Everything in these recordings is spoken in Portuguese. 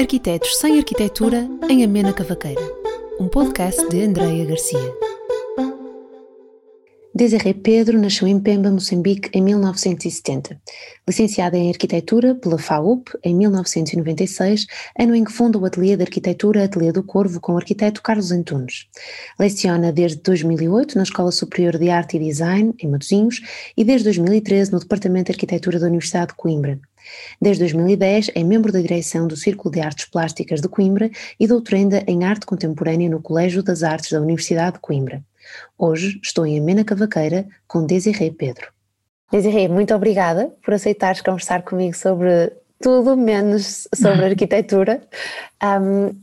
Arquitetos sem Arquitetura em Amena Cavaqueira, um podcast de Andreia Garcia. Desiré Pedro nasceu em Pemba, Moçambique, em 1970. Licenciada em Arquitetura pela FAUP em 1996, ano em que funda o Ateliê de Arquitetura Ateliê do Corvo com o arquiteto Carlos Antunes. Leciona desde 2008 na Escola Superior de Arte e Design, em Matosinhos, e desde 2013 no Departamento de Arquitetura da Universidade de Coimbra. Desde 2010 é membro da direção do Círculo de Artes Plásticas de Coimbra e doutoranda em Arte Contemporânea no Colégio das Artes da Universidade de Coimbra. Hoje estou em Amena Cavaqueira com Desirê Pedro. Desirê, muito obrigada por aceitares conversar comigo sobre tudo menos sobre arquitetura. Um,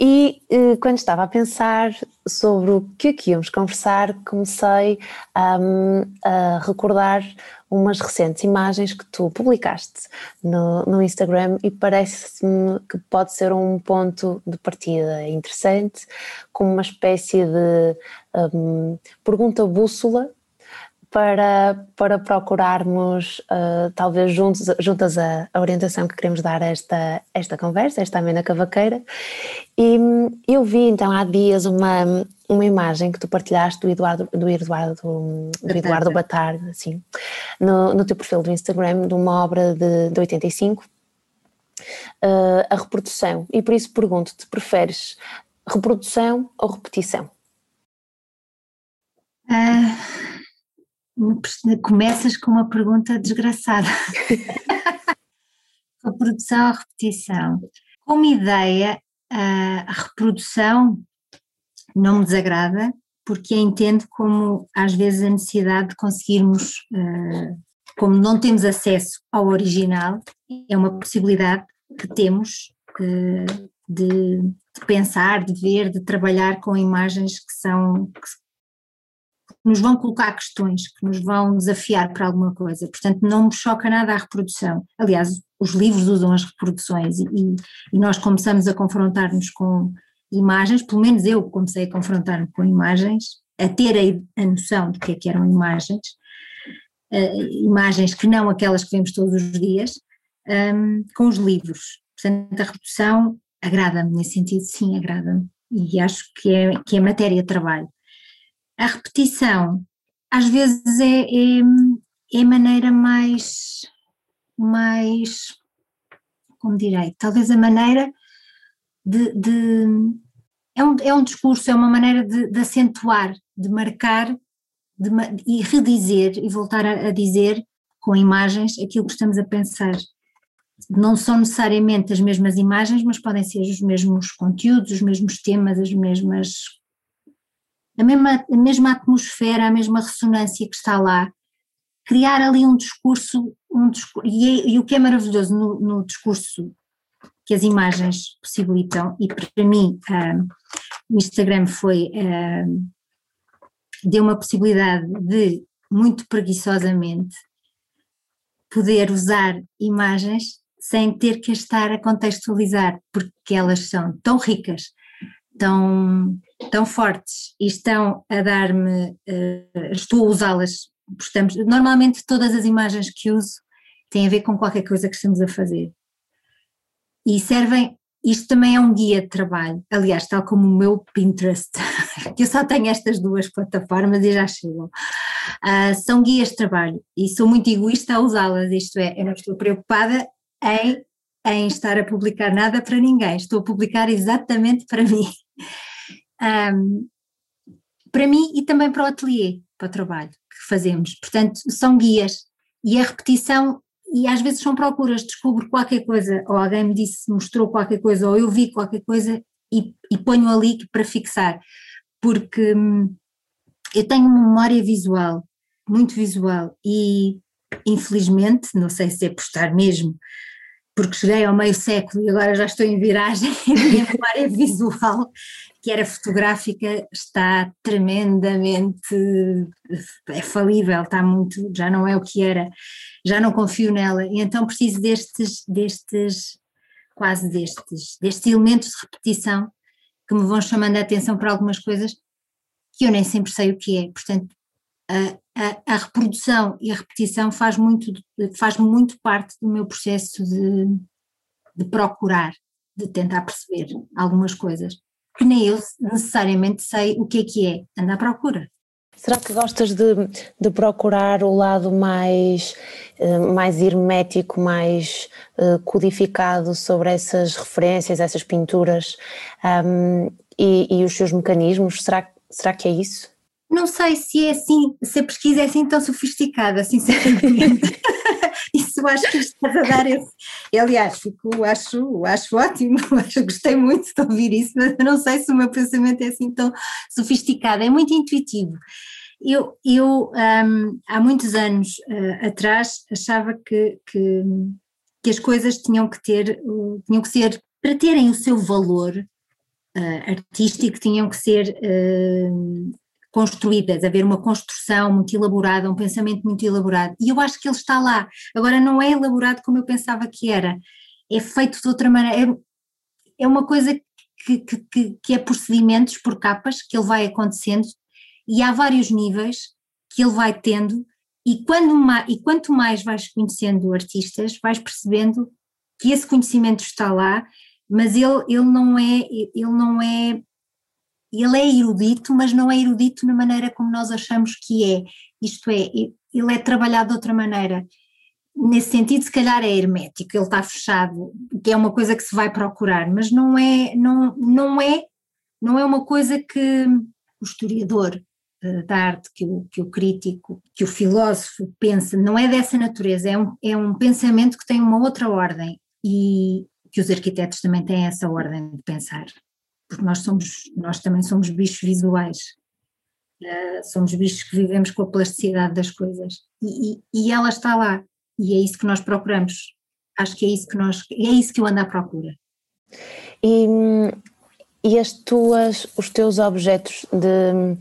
e eh, quando estava a pensar sobre o que aqui íamos conversar, comecei um, a recordar umas recentes imagens que tu publicaste no, no Instagram e parece-me que pode ser um ponto de partida interessante, como uma espécie de um, pergunta bússola para, para procurarmos, uh, talvez juntos, juntas a, a, orientação que queremos dar a esta, esta conversa, esta amena cavaqueira. E eu vi então há dias uma, uma imagem que tu partilhaste do Eduardo, do Eduardo, do Eduardo Batarda, assim, no, no teu perfil do Instagram, de uma obra de, de 85, uh, a reprodução. E por isso pergunto-te, preferes reprodução ou repetição? Uh começas com uma pergunta desgraçada. a produção ou a repetição. Como ideia, a reprodução não me desagrada, porque a entendo como às vezes a necessidade de conseguirmos, eh, como não temos acesso ao original, é uma possibilidade que temos de, de pensar, de ver, de trabalhar com imagens que são, que, nos vão colocar questões, que nos vão desafiar para alguma coisa. Portanto, não me choca nada a reprodução. Aliás, os livros usam as reproduções e, e nós começamos a confrontar-nos com imagens, pelo menos eu comecei a confrontar-me com imagens, a ter a, a, noção do que é que eram imagens, uh, imagens que não aquelas que vemos todos os dias, um, com os livros. Portanto, a reprodução agrada-me, nesse sentido, sim, agrada-me. E acho que é, que é matéria de trabalho a repetição às vezes é, é, é a maneira mais, mais, como direi, talvez a maneira de, de é, um, é um discurso, é uma maneira de, de acentuar, de marcar de, e redizer e voltar a, a dizer com imagens aquilo que estamos a pensar. Não são necessariamente as mesmas imagens, mas podem ser os mesmos conteúdos, os mesmos temas, as mesmas a mesma, a mesma atmosfera, a mesma ressonância que está lá, criar ali um discurso, um discurso e, é, e, o que é maravilhoso no, no, discurso que as imagens possibilitam, e para mim uh, o Instagram foi, uh, deu uma possibilidade de, muito preguiçosamente, poder usar imagens sem ter que estar a contextualizar, porque elas são tão ricas, tão tão fortes e estão a dar-me, uh, estou a usá-las, estamos, normalmente todas as imagens que uso têm a ver com qualquer coisa que estamos a fazer. E servem, isto também é um guia de trabalho, aliás, tal como o meu Pinterest, que eu só tenho estas duas plataformas e já chegam. Uh, são guias de trabalho e sou muito egoísta a usá-las, isto é, eu não estou preocupada em, em estar a publicar nada para ninguém, estou a publicar exatamente para mim um, para mim e também para o ateliê, para o trabalho que fazemos. Portanto, são guias e a repetição, e às vezes são procuras, descubro qualquer coisa, ou alguém me disse, mostrou qualquer coisa, ou eu vi qualquer coisa e, e ponho ali para fixar, porque hum, eu tenho uma memória visual, muito visual, e infelizmente, não sei se é por estar mesmo, porque cheguei ao meio século e agora já estou em viragem, a minha memória visual que era fotográfica está tremendamente é falível, está muito, já não é o que era, já não confio nela, e então preciso destes, destes, quase destes, destes elementos de repetição que me vão chamando a atenção para algumas coisas que eu nem sempre sei o que é, portanto a, a, a reprodução e a repetição faz muito, faz muito parte do meu processo de, de procurar, de tentar perceber algumas coisas, que nem eu necessariamente sei o que é que é, anda à procura. Será que gostas de, de procurar o lado mais, eh, mais hermético, mais uh, codificado sobre essas referências, essas pinturas um, e, e, os seus mecanismos? Será, será que é isso? Não sei se é assim, se a pesquisa é assim tão sofisticada, sinceramente. Isso acho que estás a dar esse. Aliás, fico, acho, acho ótimo, acho, gostei muito de ouvir isso, mas não sei se o meu pensamento é assim tão sofisticado, é muito intuitivo. Eu, eu um, há muitos anos uh, atrás achava que, que, que, as coisas tinham que ter, uh, tinham que ser, para terem o seu valor uh, artístico, tinham que ser hum, construídas, haver uma construção muito elaborada, um pensamento muito elaborado. E eu acho que ele está lá. Agora, não é elaborado como eu pensava que era, é feito de outra maneira. É, é uma coisa que, que, que é por por capas, que ele vai acontecendo, e há vários níveis que ele vai tendo. E, quando, e quanto mais vais conhecendo artistas, vais percebendo que esse conhecimento está lá, mas ele, ele não é, ele não é ele é erudito, mas não é erudito na maneira como nós achamos que é. Isto é, ele é trabalhado de outra maneira. Nesse sentido, se calhar é hermético, ele está fechado, que é uma coisa que se vai procurar, mas não é, não, não é, não é uma coisa que o historiador uh, da arte, que o, que o crítico, que o filósofo pensa, não é dessa natureza, é um, é um pensamento que tem uma outra ordem e que os arquitetos também têm essa ordem de pensar nós somos, nós também somos bichos visuais, uh, somos bichos que vivemos com a plasticidade das coisas e, e, e, ela está lá e é isso que nós procuramos. Acho que é isso que nós, é isso que eu ando à procura. E, e as tuas, os teus objetos de,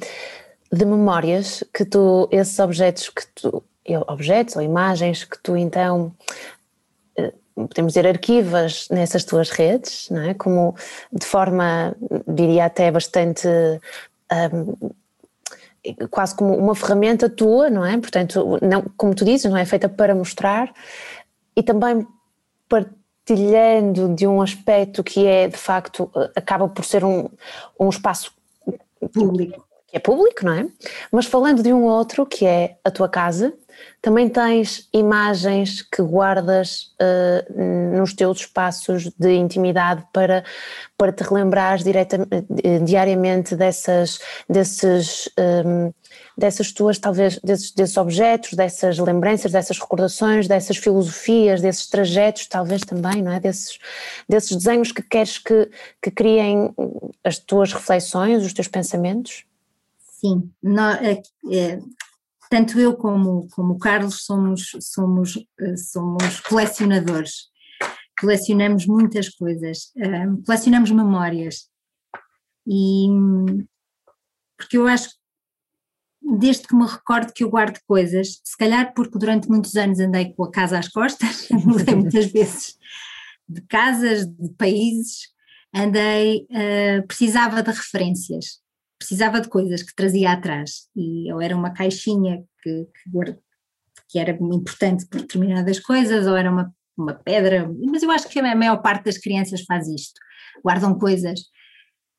de memórias que tu, esses objetos que tu, objetos ou imagens que tu então podemos dizer, arquivas nessas tuas redes, não é? Como de forma, diria até bastante. Um, quase como uma ferramenta tua, não é? Portanto, não, como tu dizes, não é feita para mostrar e também partilhando de um aspecto que é de facto acaba por ser um, um espaço público que é público, não é? Mas falando de um outro que é a tua casa, também tens imagens que guardas uh, nos teus espaços de intimidade para, para te relembrares direta, uh, diariamente dessas, desses, um, ehm, dessas tuas, talvez, desses, desses objetos, dessas lembranças, dessas recordações, dessas filosofias, desses trajetos, talvez também, não é? Desses, desses desenhos que queres que, que criem as tuas reflexões, os teus pensamentos? Sim, é, é, tanto eu como, como o Carlos somos, somos, eh, somos colecionadores, colecionamos muitas coisas, um, colecionamos memórias. E porque eu acho desde que me recordo que eu guardo coisas, se calhar porque durante muitos anos andei com a casa às costas, mudei muitas vezes de casas, de países, andei, uh, precisava de referências precisava de coisas que trazia atrás. E ou era uma caixinha que, que, que era importante por determinadas coisas ou era uma, uma pedra, mas eu acho que a maior parte das crianças faz isto, guardam coisas.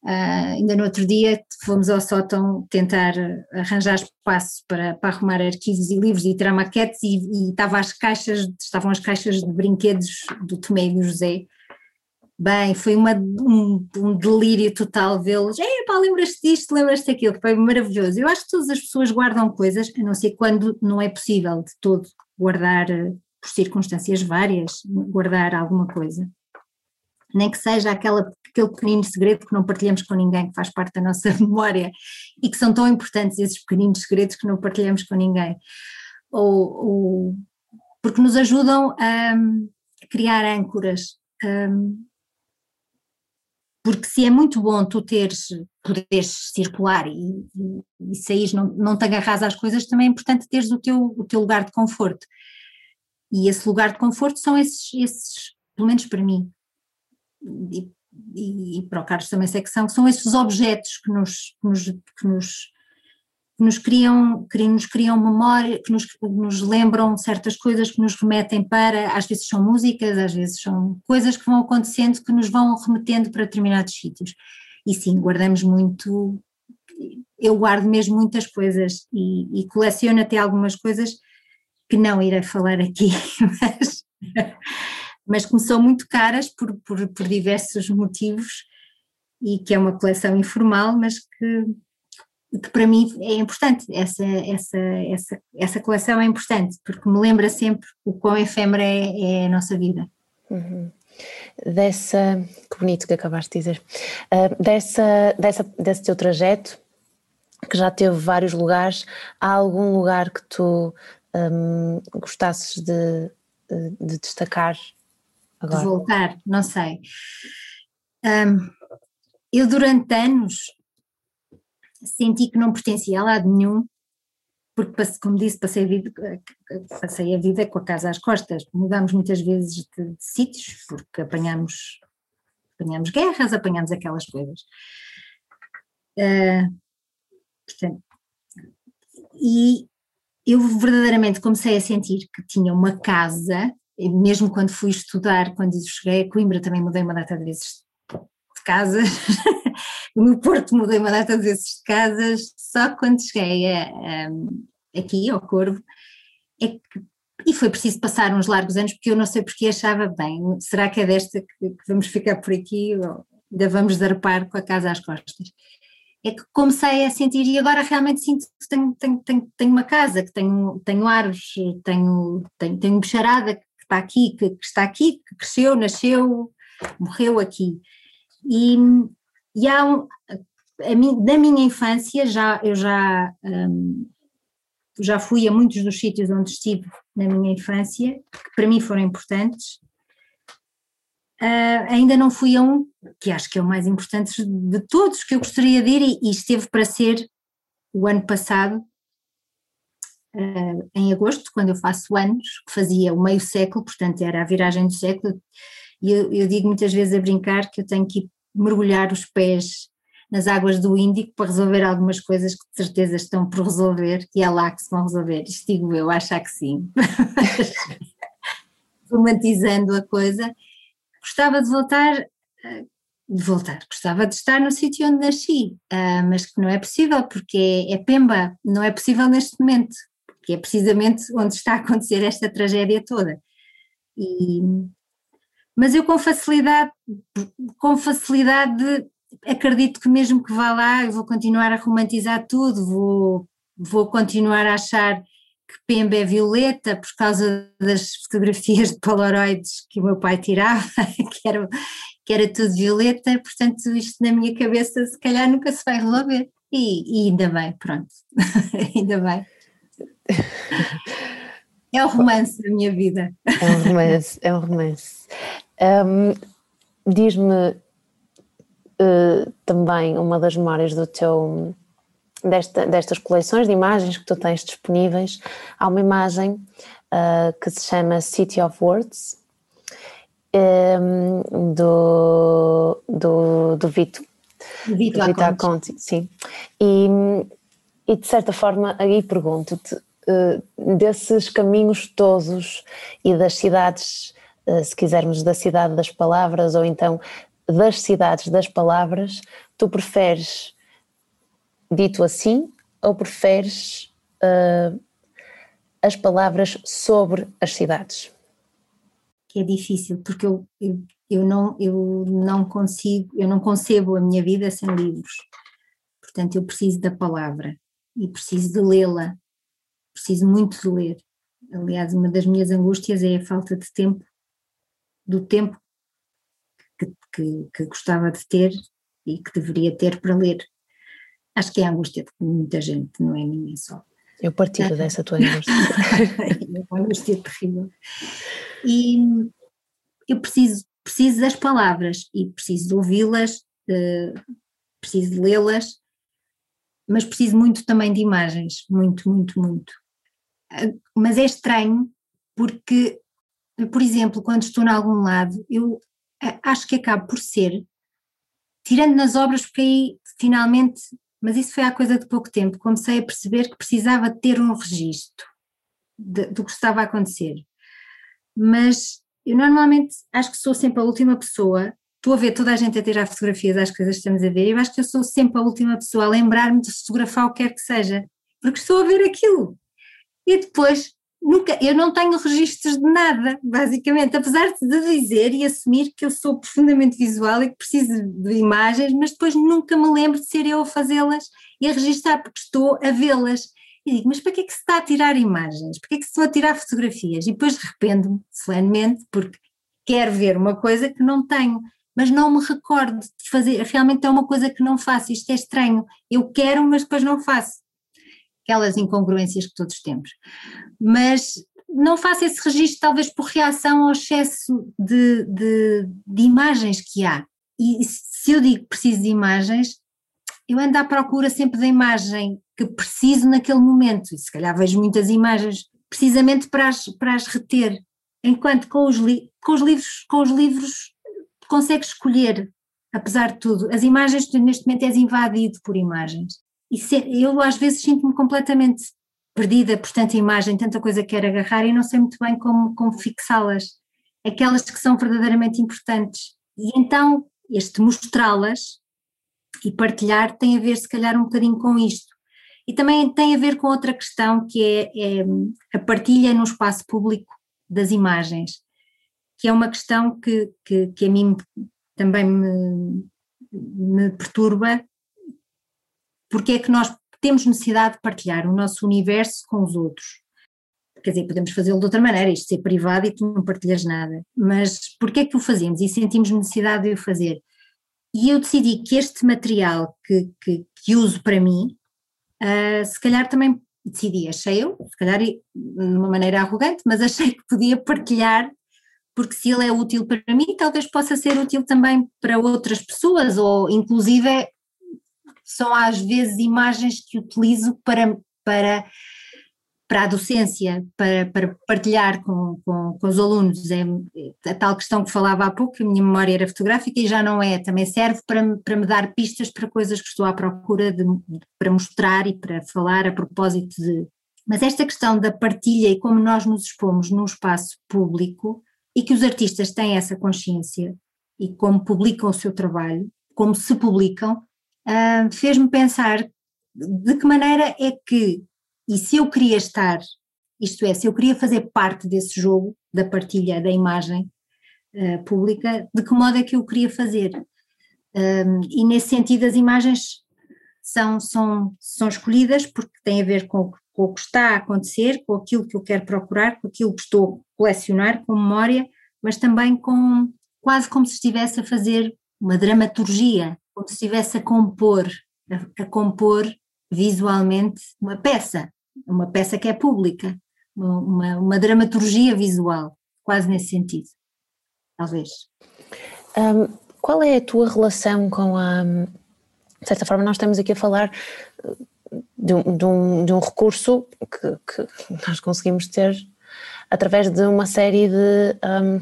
Uh, ainda no outro dia fomos ao sótão tentar arranjar espaço para, para arrumar arquivos e livros e tirar maquetes e, e estava as caixas, estavam as caixas de brinquedos do Tomé e do José Bem, foi uma, um, um, delírio total vê-los. É, pá, lembras-te disto, lembras-te daquilo, foi maravilhoso. Eu acho que todas as pessoas guardam coisas, a não ser quando não é possível de todo guardar, eh, por circunstâncias várias, guardar alguma coisa. Nem que seja aquela, aquele pequenino segredo que não partilhamos com ninguém, que faz parte da nossa memória e que são tão importantes esses pequeninos segredos que não partilhamos com ninguém. Ou, ou porque nos ajudam a, a criar âncoras. Um, porque se é muito bom tu teres, poderes circular e, e, e sair, não, não te agarras às coisas, também é importante teres o teu, o teu lugar de conforto. E esse lugar de conforto são esses, esses pelo menos para mim, e, e, e para o Carlos também sei que são, são esses objetos que nos, que nos, que nos que nos criam, que nos criam memória, que nos, nos lembram certas coisas, que nos remetem para, às vezes são músicas, às vezes são coisas que vão acontecendo que nos vão remetendo para determinados sítios. E sim, guardamos muito, eu guardo mesmo muitas coisas e, e coleciono até algumas coisas que não irei falar aqui, mas, mas que me são muito caras por, por, por diversos motivos e que é uma coleção informal, mas que que para mim é importante, essa, essa, essa, essa coleção é importante, porque me lembra sempre o quão efêmera é, é a nossa vida. Uhum. Dessa, que bonito que acabaste de dizer, uh, dessa, dessa, desse teu trajeto, que já teve vários lugares, há algum lugar que tu um, gostasses de, de, destacar agora? De voltar, não sei. Um, eu durante anos senti que não pertencia a lado nenhum, porque, como disse, passei a, vida, passei a vida com a casa às costas. Mudámos muitas vezes de, de sítios, porque apanhámos, apanhámos guerras, apanhámos aquelas coisas. Uh, portanto, e eu verdadeiramente comecei a sentir que tinha uma casa, mesmo quando fui estudar, quando cheguei a Coimbra também mudei uma data de vezes casas, no Porto mudei uma data de vezes de casas, só quando cheguei a, aqui ao Corvo, é que, e foi preciso passar uns largos anos, porque eu não sei porque achava bem, será que é desta que, que vamos ficar por aqui ou ainda vamos zarpar com a casa às costas? É que comecei a sentir, e agora realmente sinto que tenho, tenho, tenho, tenho uma casa, que tenho, tenho árvores, tenho, tenho, tenho bicharada que está aqui, que, que está aqui, que cresceu, nasceu, morreu aqui. E, e há um, mim, da minha infância já eu já um, já fui a muitos dos sítios onde estive na minha infância que para mim foram importantes. Uh, ainda não fui a um que acho que é o mais importante de todos que eu gostaria de ir e, e esteve para ser o ano passado uh, em agosto quando eu faço anos fazia o meio século portanto era a viragem do século e eu, eu digo muitas vezes a brincar que eu tenho que mergulhar os pés nas águas do Índico para resolver algumas coisas que de certeza estão por resolver e é lá que se vão resolver. Isto digo eu, acho que sim. Romantizando a coisa. Gostava de voltar, eh, de voltar, gostava de estar no sítio onde nasci, eh, mas que não é possível porque é, é Pemba, não é possível neste momento, porque é precisamente onde está a acontecer esta tragédia toda. E, mas eu com facilidade, com facilidade acredito que mesmo que vá lá eu vou continuar a romantizar tudo, vou, vou continuar a achar que Pemba é violeta por causa das fotografias de polaroids que o meu pai tirava, que era, que era tudo violeta, portanto isto na minha cabeça se calhar nunca se vai resolver. E, e ainda bem, pronto, ainda bem. É um romance da minha vida. É um romance, é um romance. Um, Diz-me uh, também uma das memórias do teu desta, destas coleções de imagens que tu tens disponíveis. Há uma imagem uh, que se chama City of Words um, do, do, do Vito. Vito, Vito Aconti, sim. E, e de certa forma aí pergunto-te uh, desses caminhos todos e das cidades eh, se quisermos, da cidade das palavras ou então das cidades das palavras, tu preferes dito assim ou preferes uh, as palavras sobre as cidades? É difícil, porque eu, eu, eu, não, eu não consigo, eu não concebo a minha vida sem livros. Portanto, eu preciso da palavra e preciso de lê-la, preciso muito de ler. Aliás, uma das minhas angústias é a falta de tempo do tempo que, que, que, gostava de ter e que deveria ter para ler. Acho que é a angústia de muita gente, não é minha só. Eu partilho dessa tua angústia. é uma angústia terrível. E eu preciso, preciso das palavras e preciso de ouvi-las, uh, preciso de lê-las, mas preciso muito também de imagens, muito, muito, muito. Uh, mas é estranho porque por exemplo, quando estou em algum lado, eu acho que acabo por ser, tirando nas obras, porque aí finalmente mas isso foi há coisa de pouco tempo, comecei a perceber que precisava ter um registro do que estava a acontecer. Mas eu normalmente acho que sou sempre a última pessoa, estou a ver toda a gente a tirar fotografias às coisas que estamos a ver, e eu acho que eu sou sempre a última pessoa a lembrar-me de fotografar o que quer que seja, porque estou a ver aquilo. E depois nunca, eu não tenho registros de nada, basicamente, apesar de dizer e assumir que eu sou profundamente visual e que preciso de imagens, mas depois nunca me lembro de ser eu a fazê-las e a registrar, porque estou a vê-las. E digo, mas para que é que se está a tirar imagens? Para que é que se estou a tirar fotografias? E depois arrependo-me, solenemente, porque quero ver uma coisa que não tenho, mas não me recordo de fazer, realmente é uma coisa que não faço, isto é estranho, eu quero, mas depois não faço aquelas incongruências que todos temos. Mas não faço esse registro, talvez por reação ao excesso de, de, de imagens que há. E se eu digo que preciso de imagens, eu ando à procura sempre da imagem que preciso naquele momento, e se calhar vejo muitas imagens precisamente para as, para as reter, enquanto com os, com os livros, com os livros consegues escolher, apesar de tudo, as imagens neste momento és invadido por imagens, e se, eu às vezes sinto-me completamente perdida por tanta imagem, tanta coisa que quero agarrar e não sei muito bem como, como fixá-las, aquelas que são verdadeiramente importantes. E então este mostrá-las e partilhar tem a ver se calhar um bocadinho com isto. E também tem a ver com outra questão que é, é a partilha no espaço público das imagens, que é uma questão que, que, que a mim também me, me perturba porque é que nós temos necessidade de partilhar o nosso universo com os outros. Quer dizer, podemos fazê-lo de outra maneira, isto ser privado e tu não partilhas nada, mas porquê é que o fazemos e sentimos necessidade de o fazer? E eu decidi que este material que, que, que uso para mim, uh, se calhar também decidi, achei eu, se calhar de uma maneira arrogante, mas achei que podia partilhar, porque se ele é útil para mim, talvez possa ser útil também para outras pessoas, ou inclusive são às vezes imagens que utilizo para, para, para a docência, para, para partilhar com, com, com, os alunos. É a tal questão que falava há pouco, que a minha memória era fotográfica e já não é, também serve para, para me dar pistas para coisas que estou à procura de, para mostrar e para falar a propósito de. Mas esta questão da partilha e como nós nos expomos num espaço público e que os artistas têm essa consciência e como publicam o seu trabalho, como se publicam, uh, fez-me pensar de que maneira é que, e se eu queria estar, isto é, se eu queria fazer parte desse jogo da partilha da imagem uh, pública, de que modo é que eu queria fazer? Um, e nesse sentido as imagens são, são, são escolhidas porque têm a ver com, com o que está a acontecer, com aquilo que eu quero procurar, com aquilo que estou a colecionar com memória, mas também com quase como se estivesse a fazer uma dramaturgia como se estivesse a compor, a, a, compor visualmente uma peça, uma peça que é pública, uma, uma, dramaturgia visual, quase nesse sentido, talvez. Um, qual é a tua relação com a. De certa forma, nós estamos aqui a falar de um, de um, de um recurso que, que, nós conseguimos ter através de uma série de, um,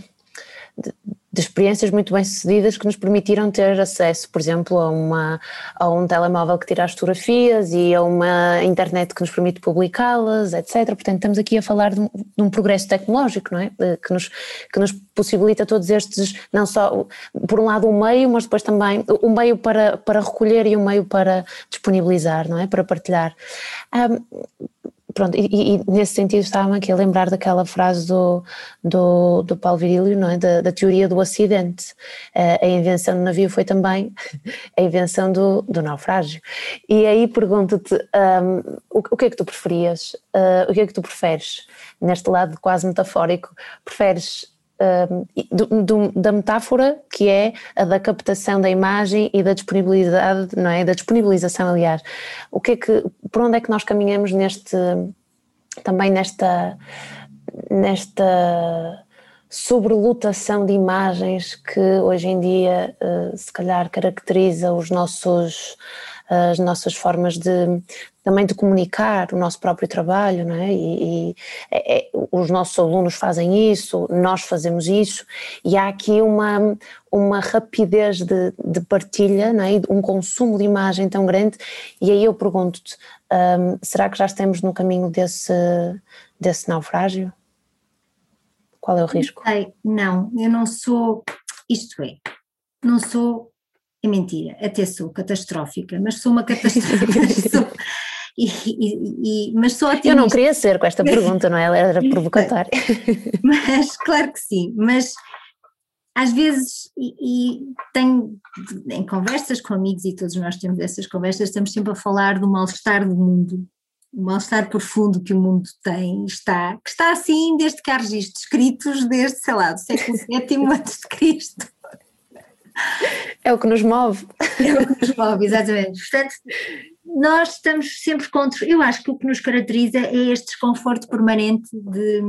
de, de experiências muito bem sucedidas que nos permitiram ter acesso, por exemplo, a, uma, a um telemóvel que tira as fotografias e a uma internet que nos permite publicá-las, etc. Portanto, estamos aqui a falar de um, de um, progresso tecnológico, não é? Que nos, que nos possibilita todos estes, não só, por um lado, um meio, mas depois também um meio para, para recolher e um meio para disponibilizar, não é? Para partilhar. Um, pronto, e, e, nesse sentido estava-me aqui a lembrar daquela frase do, do, do Paulo Virílio, não é? Da, da teoria do acidente. Uh, a invenção do navio foi também a invenção do, do naufrágio. E aí pergunto-te, um, o, o, que é que tu preferias? Uh, o que é que tu preferes? Neste lado quase metafórico, preferes do, do, da metáfora que é a da captação da imagem e da disponibilidade, não é? Da disponibilização, aliás. O que é que, por onde é que nós caminhamos neste, também nesta, nesta sobrelotação de imagens que hoje em dia uh, se calhar caracteriza os nossos as nossas formas de, também de comunicar o nosso próprio trabalho, não é? E, e é, é, os nossos alunos fazem isso, nós fazemos isso, e há aqui uma, uma rapidez de, de partilha, não é? um consumo de imagem tão grande, e aí eu pergunto-te, um, será que já estamos no caminho desse, desse naufrágio? Qual é o risco? Não, eu não sou, isto é, não sou é mentira, até sou catastrófica, mas sou uma catastrófica. E, e, e, mas sou otimista. Eu não queria ser com esta pergunta, não é? Ela era provocatória. mas, claro que sim, mas às vezes, e, e, tenho em conversas com amigos, e todos nós temos essas conversas, estamos sempre a falar do mal-estar do mundo, o mal-estar profundo que o mundo tem, está, que está assim desde que há registros escritos, desde, sei lá, do século VII antes de Cristo. É o que nos move. É o que nos move, exatamente. Portanto, nós estamos sempre contra. Eu acho que o que nos caracteriza é este desconforto permanente de.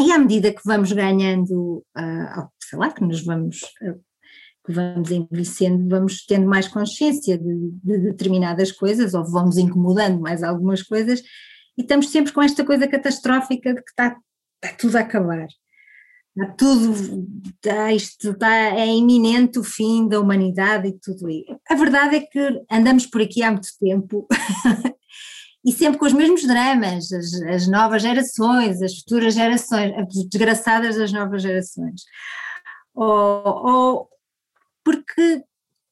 E à medida que vamos ganhando, uh, sei lá, que nos vamos. Uh, que vamos envelhecendo, vamos tendo mais consciência de, de determinadas coisas, ou vamos incomodando mais algumas coisas, e estamos sempre com esta coisa catastrófica de que está, está tudo a acabar está tudo, está, isto está, é iminente o fim da humanidade e tudo isso. A verdade é que andamos por aqui há muito tempo e sempre com os mesmos dramas, as, as, novas gerações, as futuras gerações, as desgraçadas das novas gerações. Ou, ou porque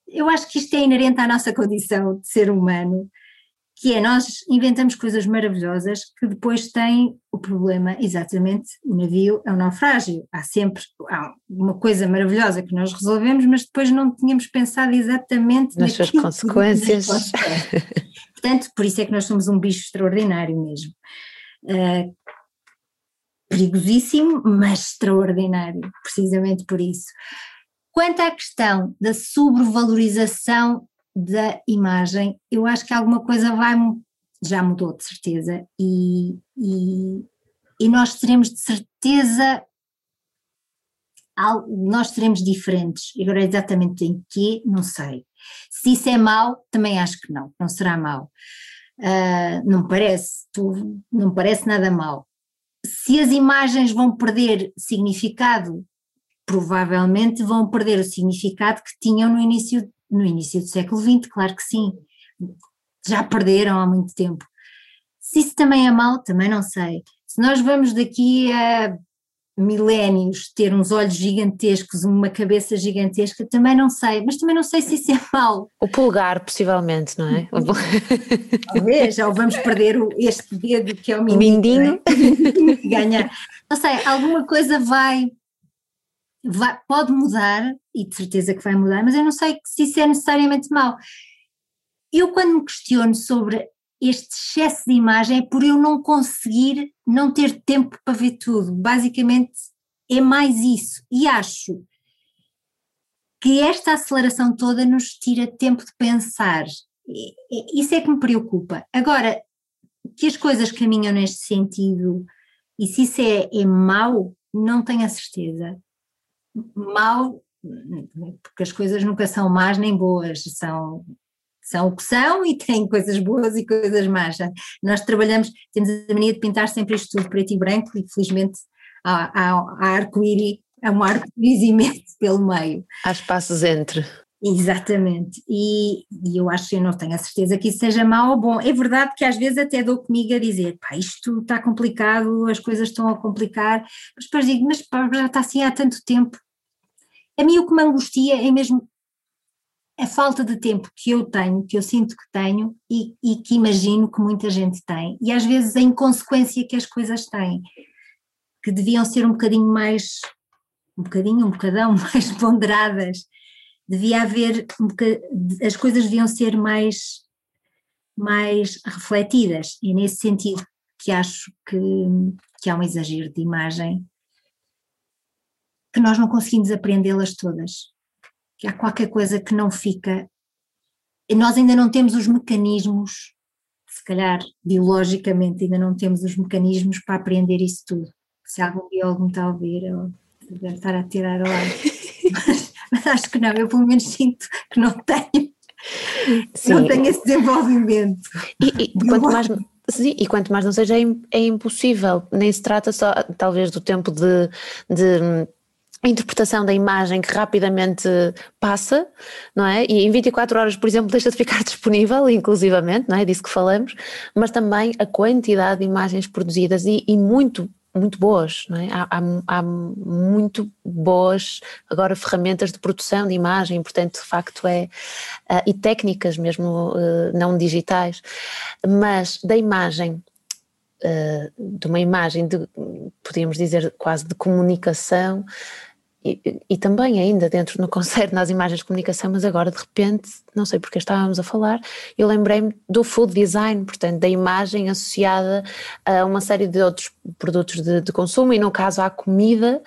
eu acho que isto é inerente à nossa condição de ser humano que é nós inventamos coisas maravilhosas que depois têm o problema, exatamente, o navio é um naufrágio, há sempre há uma coisa maravilhosa que nós resolvemos, mas depois não tínhamos pensado exatamente nas suas consequências. Portanto, por isso é que nós somos um bicho extraordinário mesmo. Uh, perigosíssimo, mas extraordinário, precisamente por isso. Quanto à questão da sobrevalorização da imagem, eu acho que alguma coisa vai, já mudou de certeza, e, e, e nós teremos de certeza, nós seremos diferentes, agora exatamente em que, não sei. Se isso é mau, também acho que não, não será mau. Uh, não parece, tu, não parece nada mau. Se as imagens vão perder significado, provavelmente vão perder o significado que tinham no início no início do século XX, claro que sim, já perderam há muito tempo. Se isso também é mau, também não sei. Se nós vamos daqui a milénios ter uns olhos gigantescos, uma cabeça gigantesca, também não sei, mas também não sei se isso é mau. O pulgar, possivelmente, não é? Talvez, ou vamos perder este dedo que é o mindinho, o mindinho que ganha. Não sei, alguma coisa vai vai, pode mudar, e de certeza que vai mudar, mas eu não sei se isso é necessariamente mau. Eu, quando me questiono sobre este excesso de imagem, é por eu não conseguir, não ter tempo para ver tudo. Basicamente, é mais isso. E acho que esta aceleração toda nos tira tempo de pensar. Isso é que me preocupa. Agora, que as coisas caminham neste sentido, e se isso é, é mau, não tenho a certeza mal, porque as coisas nunca são más nem boas, são, são o que são e têm coisas boas e coisas más. Nós trabalhamos, temos a mania de pintar sempre isto tudo preto e branco e felizmente há, há, há arco-íris, há um arco-íris imenso pelo meio. Há espaços entre. Exatamente, e, e, eu acho que eu não tenho a certeza que isso seja mau ou bom. É verdade que às vezes até dou comigo a dizer, pá, isto está complicado, as coisas estão a complicar, mas depois digo, mas pá, já está assim há tanto tempo, a mim o que me angustia é mesmo a falta de tempo que eu tenho, que eu sinto que tenho e, e, que imagino que muita gente tem, e às vezes a inconsequência que as coisas têm, que deviam ser um bocadinho mais, um bocadinho, um bocadão mais ponderadas, devia haver, um as coisas deviam ser mais, mais refletidas, e nesse sentido que acho que, que há um exagero de imagem que nós não conseguimos aprendê-las todas, que há qualquer coisa que não fica, e nós ainda não temos os mecanismos, se calhar biologicamente ainda não temos os mecanismos para aprender isso tudo. Se algum biólogo me está a ouvir, eu deve estar a tirar ao ar. mas, mas acho que não, eu pelo menos sinto que não tenho. Sim. não tenho esse desenvolvimento. E, e quanto mais, sim, e quanto mais não seja, é, é impossível, nem se trata só, talvez, do tempo de, de a interpretação da imagem que rapidamente passa, não é? E em 24 horas, por exemplo, deixa de ficar disponível, inclusivamente, não é? Disso que falamos, mas também a quantidade de imagens produzidas e, e muito muito boas, não é? há, há, há, muito boas agora ferramentas de produção de imagem, portanto, de facto é, uh, e técnicas mesmo uh, não digitais, mas da imagem Uh, de uma imagem de, podíamos dizer, quase de comunicação, e, e, também ainda dentro no concerto, nas imagens de comunicação, mas agora de repente, não sei porque estávamos a falar, eu lembrei-me do food design, portanto, da imagem associada a uma série de outros produtos de, de consumo e no caso à comida,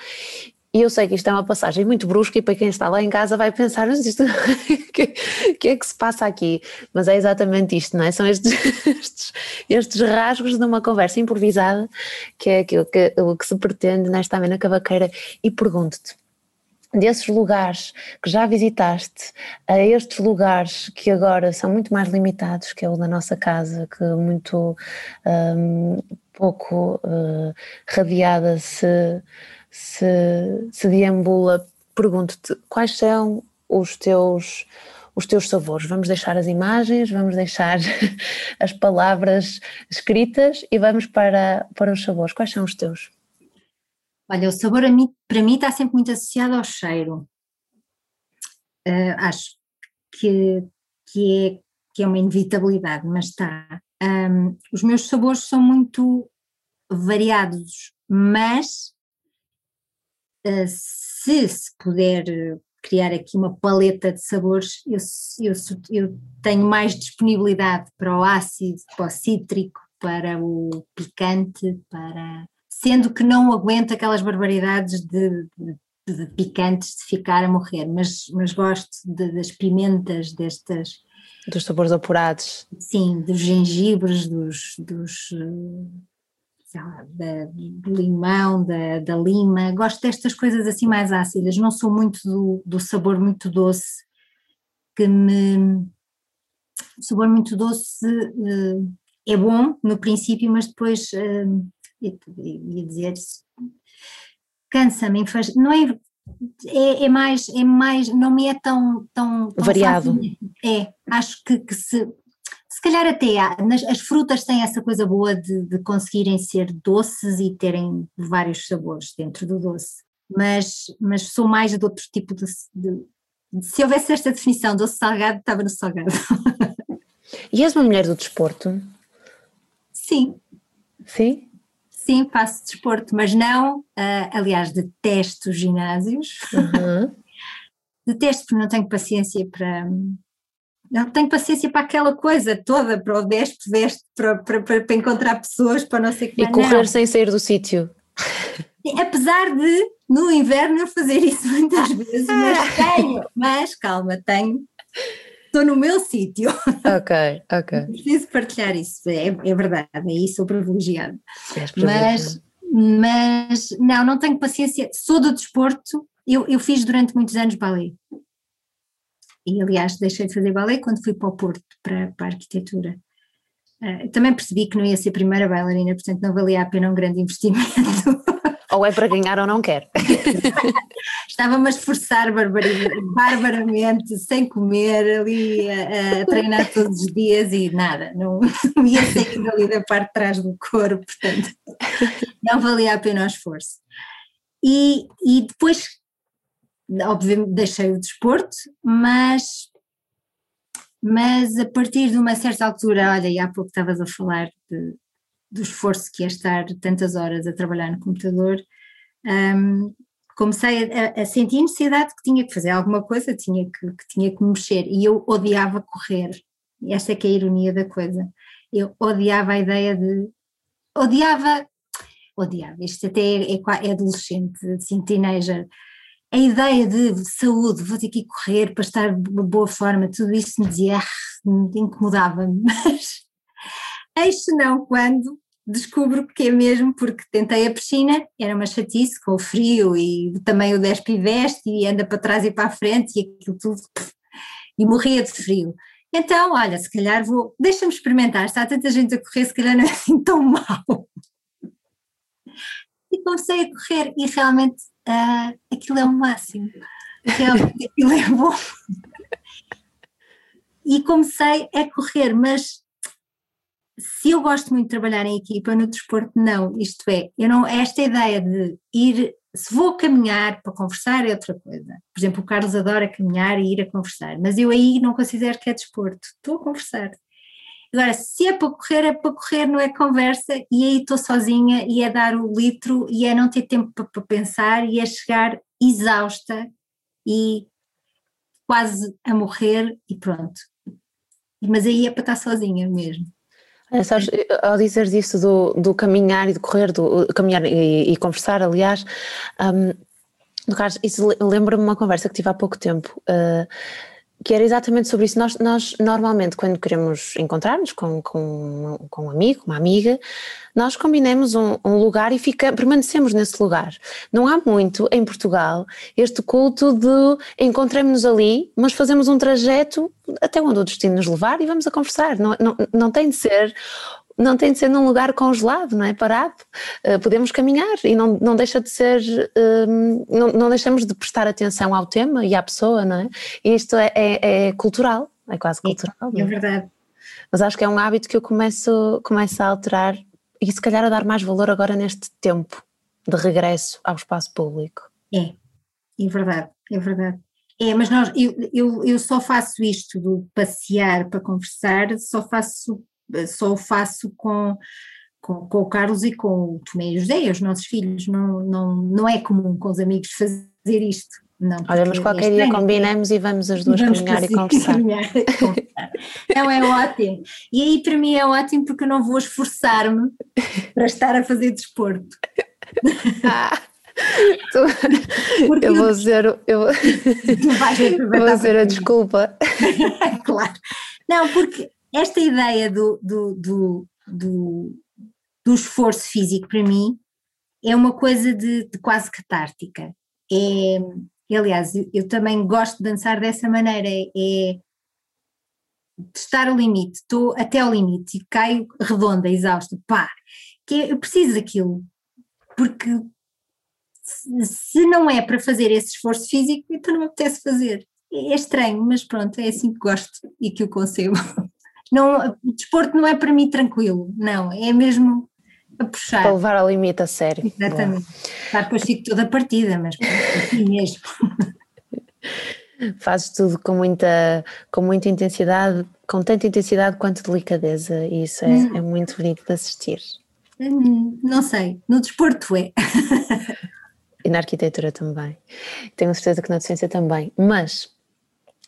e eu sei que isto é uma passagem muito brusca e para quem está lá em casa vai pensar, mas isto, o que, é que se passa aqui? Mas é exatamente isto, não é? São estes, estes, estes rasgos de uma conversa improvisada que é aquilo que, o que se pretende nesta amena cavaqueira e pergunto-te, desses lugares que já visitaste a estes lugares que agora são muito mais limitados, que é o da nossa casa, que muito um, pouco uh, radiada se, se, se deambula, pergunto-te quais são os teus os teus sabores. Vamos deixar as imagens, vamos deixar as palavras escritas e vamos para, para os sabores. Quais são os teus? Olha, o sabor mim, para mim está sempre muito associado ao cheiro. Uh, acho que, que, é, que é uma inevitabilidade, mas está. Um, os meus sabores são muito variados, mas uh, se se puder criar aqui uma paleta de sabores, eu, eu, eu tenho mais disponibilidade para o ácido, para o cítrico, para o picante, para sendo que não aguento aquelas barbaridades de, de, de picantes de ficar a morrer, mas, mas gosto de, das pimentas, destas. Dos sabores apurados. Sim, dos gengibres, dos. dos lá, da, do limão, da, da lima, gosto destas coisas assim mais ácidas, não sou muito do, do sabor muito doce, que me. O sabor muito doce uh, é bom no princípio, mas depois ia dizer, cansa-me, não é, é, é, mais, é mais, não me é tão, tão, tão variado. Fácil. É, acho que, que se, se calhar até há, as frutas têm essa coisa boa de, de conseguirem ser doces e terem vários sabores dentro do doce, mas, mas sou mais de outro tipo de, de, de se houvesse esta definição doce salgado, estava no salgado. E és uma mulher do desporto? Sim. Sim? Sim, faço desporto, mas não, uh, aliás, detesto ginásios. Uhum. detesto porque não tenho paciência para. Não tenho paciência para aquela coisa toda, para o veste, veste, para, para, para, para encontrar pessoas, para não sei o que. E correr não. sem sair do sítio. Apesar de no inverno eu fazer isso muitas vezes, mas tenho, mas calma, tenho estou no meu sítio. Ok, ok. Preciso partilhar isso, é, é verdade, aí sou privilegiada. Mas, mas não, não tenho paciência, sou do desporto, eu, eu fiz durante muitos anos balé. E aliás deixei de fazer balé quando fui para o Porto, para, para a arquitetura. Uh, também percebi que não ia ser a primeira bailarina, portanto não valia a pena um grande investimento. Ou é para ganhar ou não quer. Estava-me a esforçar barbaramente, sem comer, ali a, a, treinar todos os dias e nada, não, ia sair ali da parte de trás do corpo, portanto não valia a pena o esforço. E, e depois, obviamente, deixei o desporto, mas mas a partir de uma certa altura, olha, e há pouco estavas a falar de, do esforço que é estar tantas horas a trabalhar no computador, um, comecei a, a, sentir necessidade que tinha que fazer alguma coisa, tinha que, que tinha que me mexer e eu odiava correr. Esta é que é a ironia da coisa. Eu odiava a ideia de. Odiava. Odiava, isto até é, é, é adolescente, assim, teenager. A ideia de saúde, vou ter que correr para estar de boa forma, tudo isso me dizia, ah, incomodava-me, mas Eis não quando descubro que é mesmo porque tentei a piscina, era uma chatice com o frio e também o despe e veste e anda para trás e para a frente e aquilo tudo, e morria de frio. Então, olha, se calhar vou, deixa-me experimentar, está tanta gente a correr, se calhar não é assim tão mal. E comecei a correr e realmente uh, aquilo é o máximo, realmente aquilo é bom. E comecei a correr, mas se eu gosto muito de trabalhar em equipa, no desporto não, isto é, eu não, esta ideia de ir, se vou caminhar para conversar é outra coisa, por exemplo o Carlos adora caminhar e ir a conversar, mas eu aí não considero que é desporto, estou a conversar, agora se é para correr é para correr, não é conversa e aí estou sozinha e é dar o litro e é não ter tempo para, para pensar e é chegar exausta e quase a morrer e pronto, mas aí é para estar sozinha mesmo. É, sabes, ao dizeres isso do, do caminhar e de correr, do caminhar e, e conversar, aliás, um, Carlos, isso lembra-me uma conversa que tive há pouco tempo, uh, que era exatamente sobre isso. Nós, nós normalmente, quando queremos encontrar-nos com, com, com um amigo, uma amiga, nós combinamos um, um, lugar e fica, permanecemos nesse lugar. Não há muito em Portugal este culto de encontremos-nos ali, mas fazemos um trajeto até onde o destino nos levar e vamos a conversar. Não, não, não tem de ser não tem de ser num lugar congelado, não é? Parado. Uh, podemos caminhar e não, não deixa de ser, uh, não, não deixamos de prestar atenção ao tema e à pessoa, não é? E isto é, é, é cultural, é quase cultural. É, é verdade. Mas acho que é um hábito que eu começo, começo a alterar e se calhar a dar mais valor agora neste tempo de regresso ao espaço público. É, é verdade, é verdade. É, mas nós, eu, eu, eu só faço isto do passear para conversar, só faço só o faço com, com, com, o Carlos e com o Tomé e José, os nossos filhos, não, não, não é comum com os amigos fazer isto. Não, Olha, mas qualquer dia combinamos e vamos as duas vamos caminhar e conversar. Caminhar e conversar. Não, é ótimo. E aí para mim é ótimo porque eu não vou esforçar-me para estar a fazer desporto. Ah, tu, eu vou ser, eu, vou ser a desculpa. claro. Não, porque esta ideia do, do, do, do, do esforço físico para mim é uma coisa de, de quase catártica. É, aliás, eu, eu, também gosto de dançar dessa maneira, é, é testar o limite, estou até ao limite e caio redonda, exausta, pá, que é, eu preciso daquilo, porque se, não é para fazer esse esforço físico, então não me apetece fazer. É, é estranho, mas pronto, é assim que gosto e que o concebo. Não, o desporto não é para mim tranquilo, não, é mesmo a puxar. Para levar ao limite a sério. Exatamente. Claro, depois fico toda partida, mas assim mesmo. Fazes tudo com muita, com muita intensidade, com tanta intensidade quanto delicadeza, e isso é, hum. é muito bonito de assistir. Hum, não sei, no desporto é. e na arquitetura também. Tenho certeza que na docência também, mas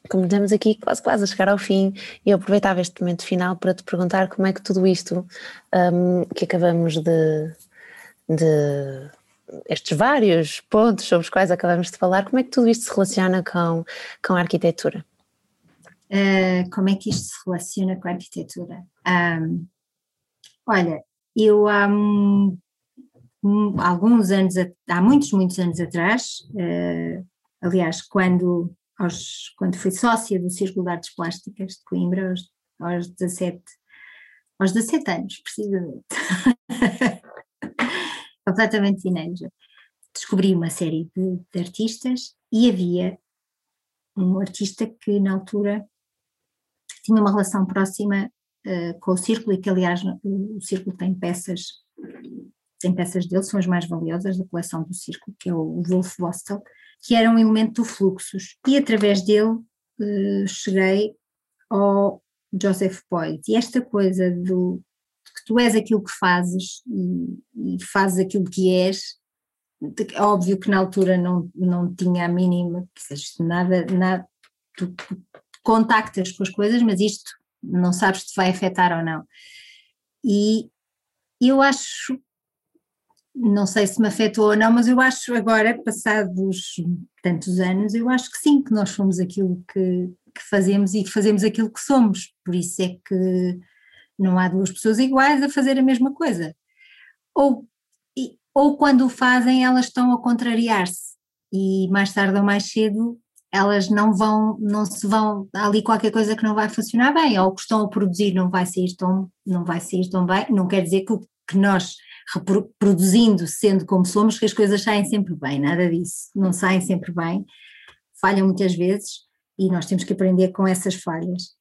como estamos aqui quase quase a chegar ao fim, eu aproveitava este momento final para te perguntar como é que tudo isto um, que acabamos de, de, estes vários pontos sobre os quais acabamos de falar, como é que tudo isto se relaciona com, com a arquitetura? Uh, como é que isto se relaciona com a arquitetura? Um, olha, eu há um, alguns anos, há muitos, muitos anos atrás, uh, aliás, quando aos, quando fui sócia do Círculo de Artes Plásticas de Coimbra, aos, aos 17, aos 17 anos, precisamente. Completamente teenager. Descobri uma série de, de artistas e havia um artista que na altura tinha uma relação próxima uh, com o Círculo e que aliás o, o Círculo tem peças tem peças dele, são as mais valiosas da coleção do Círculo, que é o Wolf Vostel, que era um elemento do Fluxos, e através dele uh, cheguei ao Joseph Boyd. E esta coisa do que tu és aquilo que fazes e, e fazes aquilo que és, é óbvio que na altura não, não tinha a mínima, seja, nada, nada tu contactas com as coisas, mas isto não sabes se vai afetar ou não. E eu acho não sei se me afetou ou não, mas eu acho agora, passados tantos anos, eu acho que sim, que nós somos aquilo que, que fazemos e que fazemos aquilo que somos. Por isso é que não há duas pessoas iguais a fazer a mesma coisa. Ou, ou quando o fazem, elas estão a contrariar-se e mais tarde ou mais cedo elas não vão, não se vão, há ali qualquer coisa que não vai funcionar bem, ou o que estão a produzir não vai sair tão, não vai sair tão bem, não quer dizer que, que nós reproduzindo, sendo como somos, que as coisas saem sempre bem, nada disso, não saem sempre bem, falham muitas vezes e nós temos que aprender com essas falhas.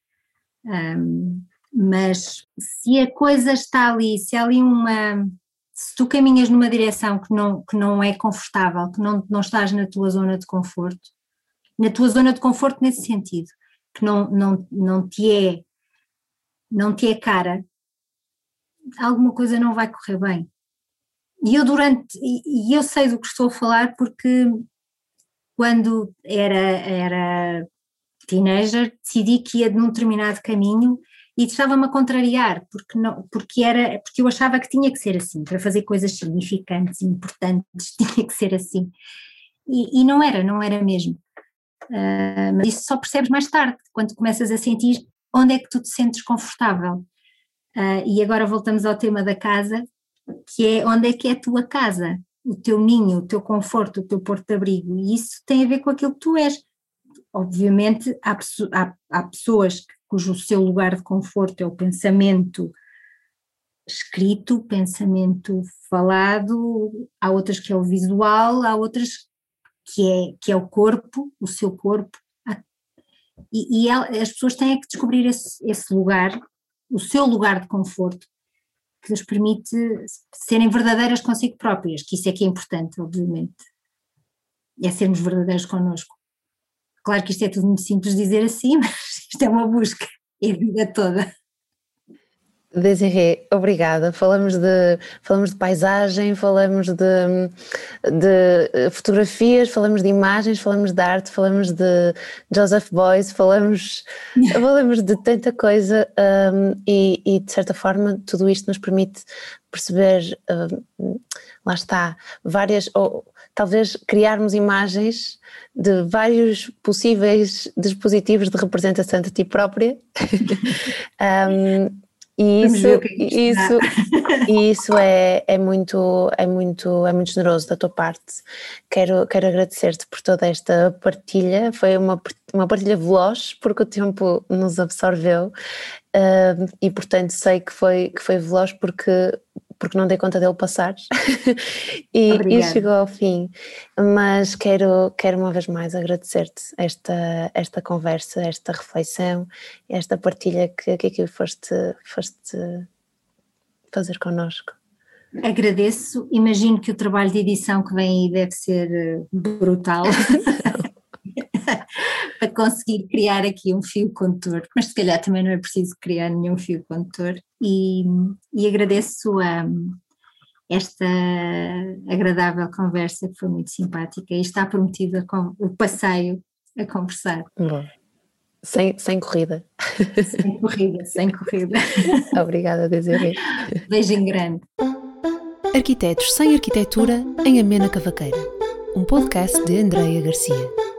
Um, mas se a coisa está ali, se há ali uma. Se tu caminhas numa direção que não, que não é confortável, que não, não estás na tua zona de conforto, na tua zona de conforto nesse sentido, que não, não, não te é não te é cara, alguma coisa não vai correr bem. E eu durante, e, eu sei do que estou a falar porque quando era, era teenager decidi que ia num determinado caminho e estava-me a contrariar, porque, não, porque, era, porque eu achava que tinha que ser assim, para fazer coisas significantes importantes tinha que ser assim. E, e não era, não era mesmo. Uh, mas isso só percebes mais tarde, quando começas a sentir onde é que tu te sentes confortável. Uh, e agora voltamos ao tema da casa, que é onde é que é a tua casa, o teu ninho, o teu conforto, o teu porto de abrigo, e isso tem a ver com aquilo que tu és. Obviamente há, há, há pessoas cujo seu lugar de conforto é o pensamento escrito, pensamento falado, há outras que é o visual, há outras que é, que é o corpo, o seu corpo, e, e as pessoas têm que descobrir esse, esse lugar, o seu lugar de conforto, que lhes permite serem verdadeiras consigo próprias, que isso é que é importante, obviamente, é sermos verdadeiros connosco. Claro que isto é tudo muito simples dizer assim, mas isto é uma busca, é a vida toda. Desirê, obrigada. Falamos de, falamos de paisagem, falamos de, de fotografias, falamos de imagens, falamos de arte, falamos de Joseph Beuys, falamos, falamos de tanta coisa um, e, e, de certa forma tudo isto nos permite perceber, um, lá está, várias, ou talvez criarmos imagens de vários possíveis dispositivos de representação de ti própria. um, e isso, é isso, isso é, é, muito, é, muito, é muito generoso da tua parte. Quero, quero agradecer-te por toda esta partilha. Foi uma, uma partilha veloz, porque o tempo nos absorveu. Uh, e portanto sei que foi, que foi veloz porque porque não dei conta dele passar e, e, chegou ao fim. Mas quero, quero uma vez mais agradecer-te esta, esta conversa, esta reflexão, esta partilha que, que aqui foste, foste fazer connosco. Agradeço, imagino que o trabalho de edição que vem aí deve ser eh, brutal. para conseguir criar aqui um fio condutor, mas se calhar também não é preciso criar nenhum fio condutor e, e agradeço a, esta agradável conversa que foi muito simpática e está prometido o passeio a conversar. Bom. Sem, sem corrida. Sem corrida, sem corrida. Obrigada, Desiree. Beijinho grande. Arquitetos sem Arquitetura em Amena Cavaqueira, um podcast de Andreia Garcia.